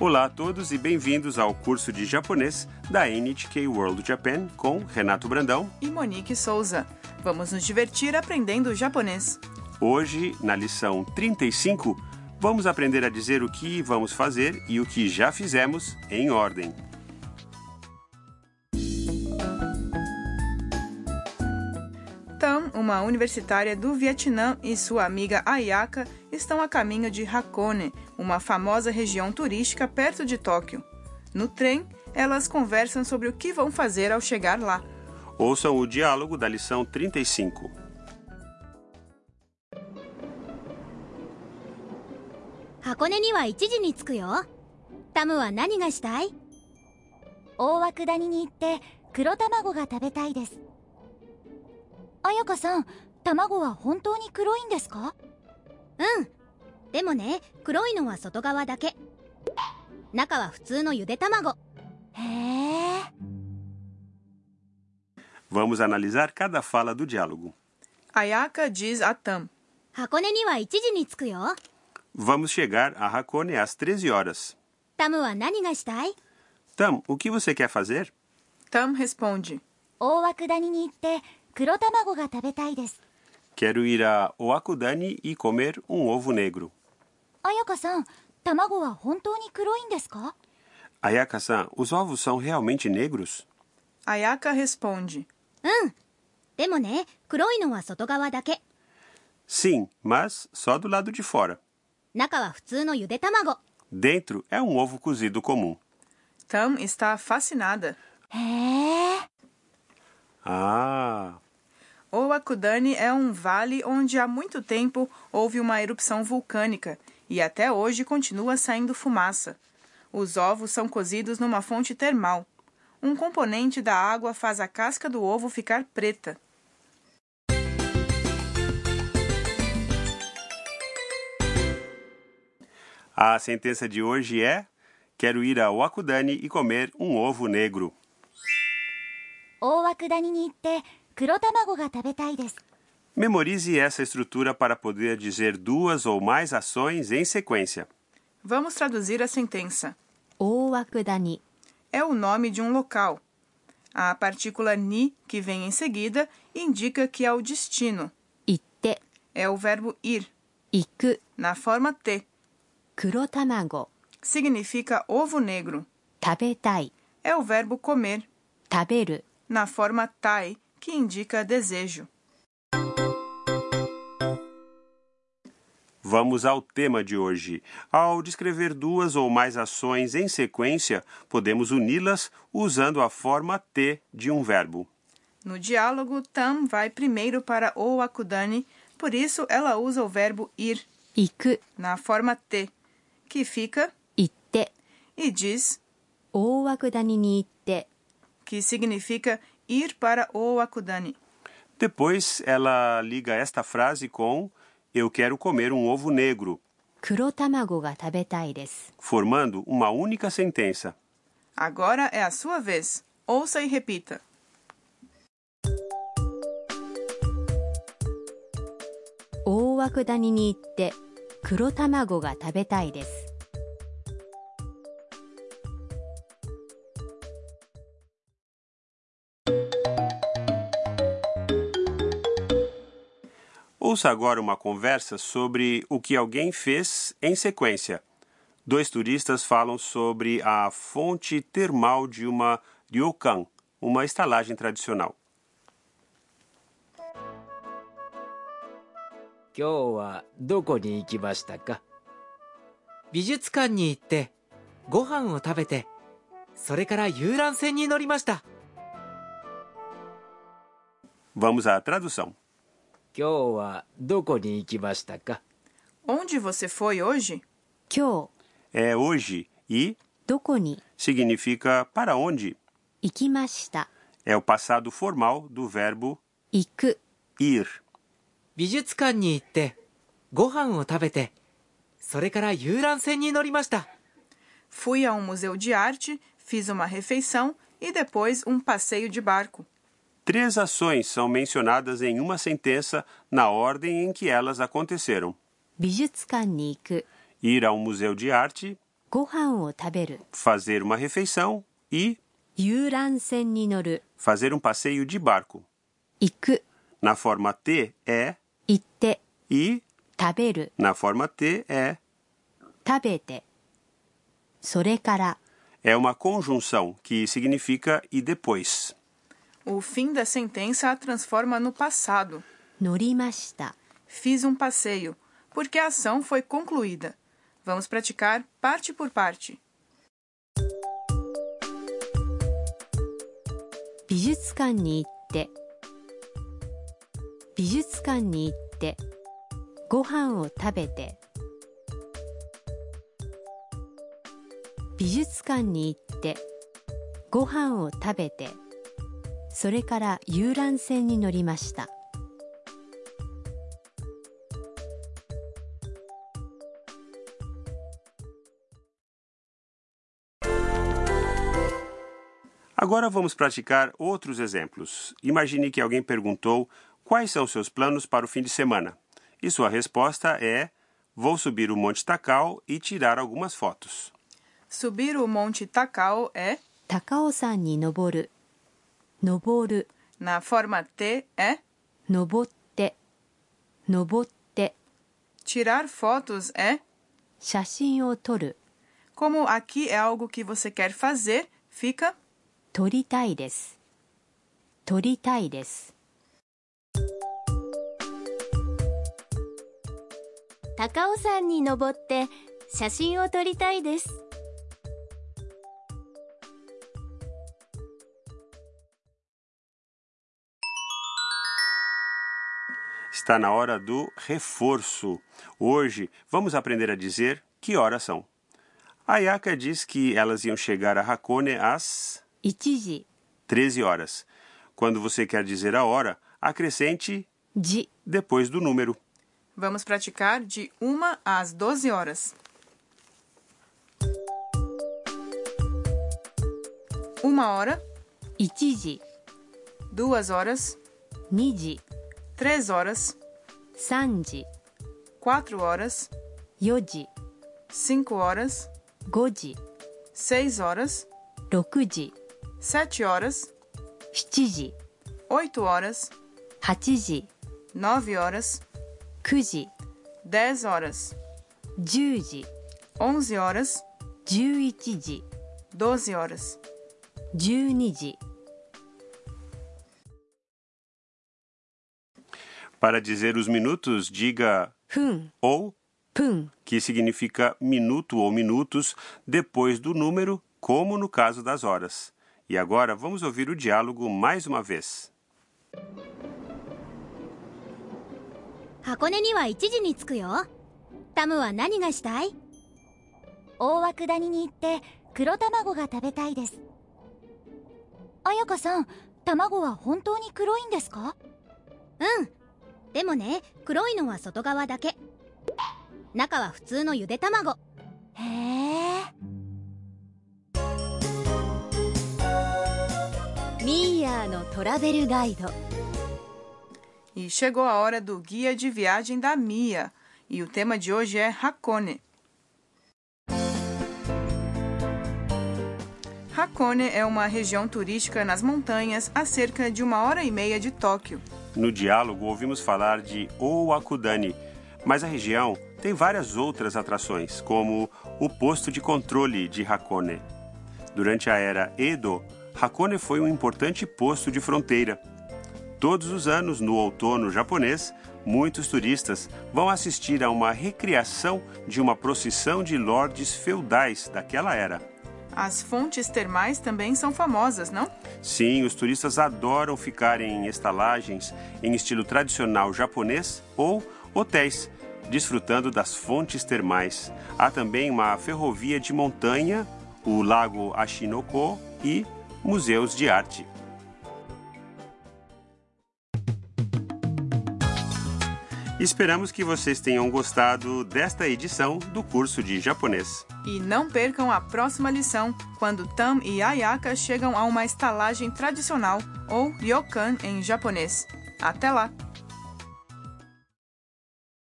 Olá a todos e bem-vindos ao curso de japonês da NHK World Japan com Renato Brandão. e Monique Souza. Vamos nos divertir aprendendo japonês. Hoje, na lição 35, vamos aprender a dizer o que vamos fazer e o que já fizemos em ordem. uma universitária do Vietnã, e sua amiga Ayaka estão a caminho de Hakone, uma famosa região turística perto de Tóquio. No trem, elas conversam sobre o que vão fazer ao chegar lá. Ouçam o diálogo da lição 35. 箱根には1時に着くよタムは何がしたい大涌谷に行って黒卵が食べたいです 彩香さん卵は本当に黒いんですかうんでもね黒いのは外側だけ中は普通のゆで卵へえ Vamos analisar cada fala do diálogo. Ayaka diz a Tam: 箱根には1時に着くよ Vamos chegar a Hakone às 13 horas. タムは何がしたい Tam, o que você quer fazer? Tam responde: 大涌谷に行って 黒卵が食べたいです Quero ir a Oakudani e comer um ovo negro. 彩香さん卵は本当に黒いんですか Ayaka-san, os ovos são realmente negros? Ayaka responde: うんでもね黒いのは外側だけ Sim, mas só do lado de fora. 中は普通のゆで卵 Dentro é um ovo cozido comum. Tam está fascinada. へえ Ah, Owakudani é um vale onde há muito tempo houve uma erupção vulcânica e até hoje continua saindo fumaça. Os ovos são cozidos numa fonte termal. Um componente da água faz a casca do ovo ficar preta. a sentença de hoje é: Quero ir a Oakudani e comer um ovo negro. 大涌谷に行って黒卵が食べたいです Memorize essa estrutura para poder dizer duas ou mais ações em sequência. Vamos traduzir a sentença. 大涌谷 É o nome de um local. A partícula ni, que vem em seguida, indica que é o destino. 行って É o verbo ir, 行く na forma T. 黒卵 Significa ovo negro. 食べたい É o verbo comer, 食べる na forma tai, que indica desejo. Vamos ao tema de hoje. Ao descrever duas ou mais ações em sequência, podemos uni-las usando a forma T de um verbo. No diálogo, Tam vai primeiro para o Akudani, por isso ela usa o verbo ir Iku. na forma T, que fica Itte e diz O Akudani ni que significa ir para o Akudani. Depois ela liga esta frase com eu quero comer um ovo negro, formando uma única sentença. Agora é a sua vez. Ouça e repita. Oakudani ni itte, kuro tamago ga tabetai desu. Ouça agora uma conversa sobre o que alguém fez em sequência. Dois turistas falam sobre a fonte termal de uma ryokan, uma estalagem tradicional. Vamos à tradução. Onde você foi hoje? 今日 É hoje e どこに significa para onde. 行きました É o passado formal do verbo 行く ir. 美術館に行ってご飯を食べてそれから遊覧船に乗りました Fui a um museu de arte, fiz uma refeição e depois um passeio de barco. Três ações são mencionadas em uma sentença na ordem em que elas aconteceram: 美術館に行く ir a um museu de arte, ご飯を食べる fazer uma refeição e 遊覧船に乗る fazer um passeio de barco. 行く Na forma T é 行って e 食べる na forma T é 食べてそれから é uma conjunção que significa e depois. O fim da sentença a transforma no passado. 乗りました Fiz um passeio, porque a ação foi concluída. Vamos praticar parte por parte. 美術館に行って美術館に行ってご飯を食べて美術館に行ってご飯を食べて それから遊覧船に乗りました Agora vamos praticar outros exemplos. Imagine que alguém perguntou quais são seus planos para o fim de semana. E sua resposta é: vou subir o Monte Takao e tirar algumas fotos. Subir o Monte Takao é, 高尾山に登る 登る na forma T é, 登って登って tirar fotos é, 写真を撮る como aqui é algo que você quer fazer, fica 撮りたいです撮りたいです高尾山に登って写真を撮りたいです Está na hora do reforço. Hoje vamos aprender a dizer que horas são. A Ayaka diz que elas iam chegar a Hakone às 1時 13 horas. Quando você quer dizer a hora, acrescente 時 depois do número. Vamos praticar de 1 às 12 horas. Uma hora, 1時 duas horas, 2時 três horas, 3時 quatro horas, 4時 cinco horas, 5時 seis horas, 6時 sete horas, 7時 oito horas, 8時 nove horas, 9時 dez horas, 10時 onze horas, 11時 doze horas. 12時 Para dizer os minutos, diga 分 ou, 分 que significa minuto ou minutos, depois do número, como no caso das horas. E agora vamos ouvir o diálogo mais uma vez. 箱根には1時に着くよタムは何がしたい大涌谷に行って黒卵が食べたいです彩香さん卵は本当に黒いんですかうん でもね黒いのは外側だけ中は普通のゆで卵へえミーヤーのトラベルガイド E chegou a hora do guia de viagem da Mia. E o tema de hoje é Hakone. Hakone é uma região turística nas montanhas a cerca de uma hora e meia de Tóquio. No diálogo, ouvimos falar de Owakudani, mas a região tem várias outras atrações, como o posto de controle de Hakone. Durante a era Edo, Hakone foi um importante posto de fronteira. Todos os anos, no outono japonês, muitos turistas vão assistir a uma recriação de uma procissão de lordes feudais daquela era. As fontes termais também são famosas, não? Sim, os turistas adoram ficar em estalagens em estilo tradicional japonês ou hotéis, desfrutando das fontes termais. Há também uma ferrovia de montanha, o Lago Ashinoko e museus de arte. Esperamos que vocês tenham gostado desta edição do curso de japonês. E não percam a próxima lição, quando Tam e Ayaka chegam a uma estalagem tradicional, ou ryokan em japonês. Até lá!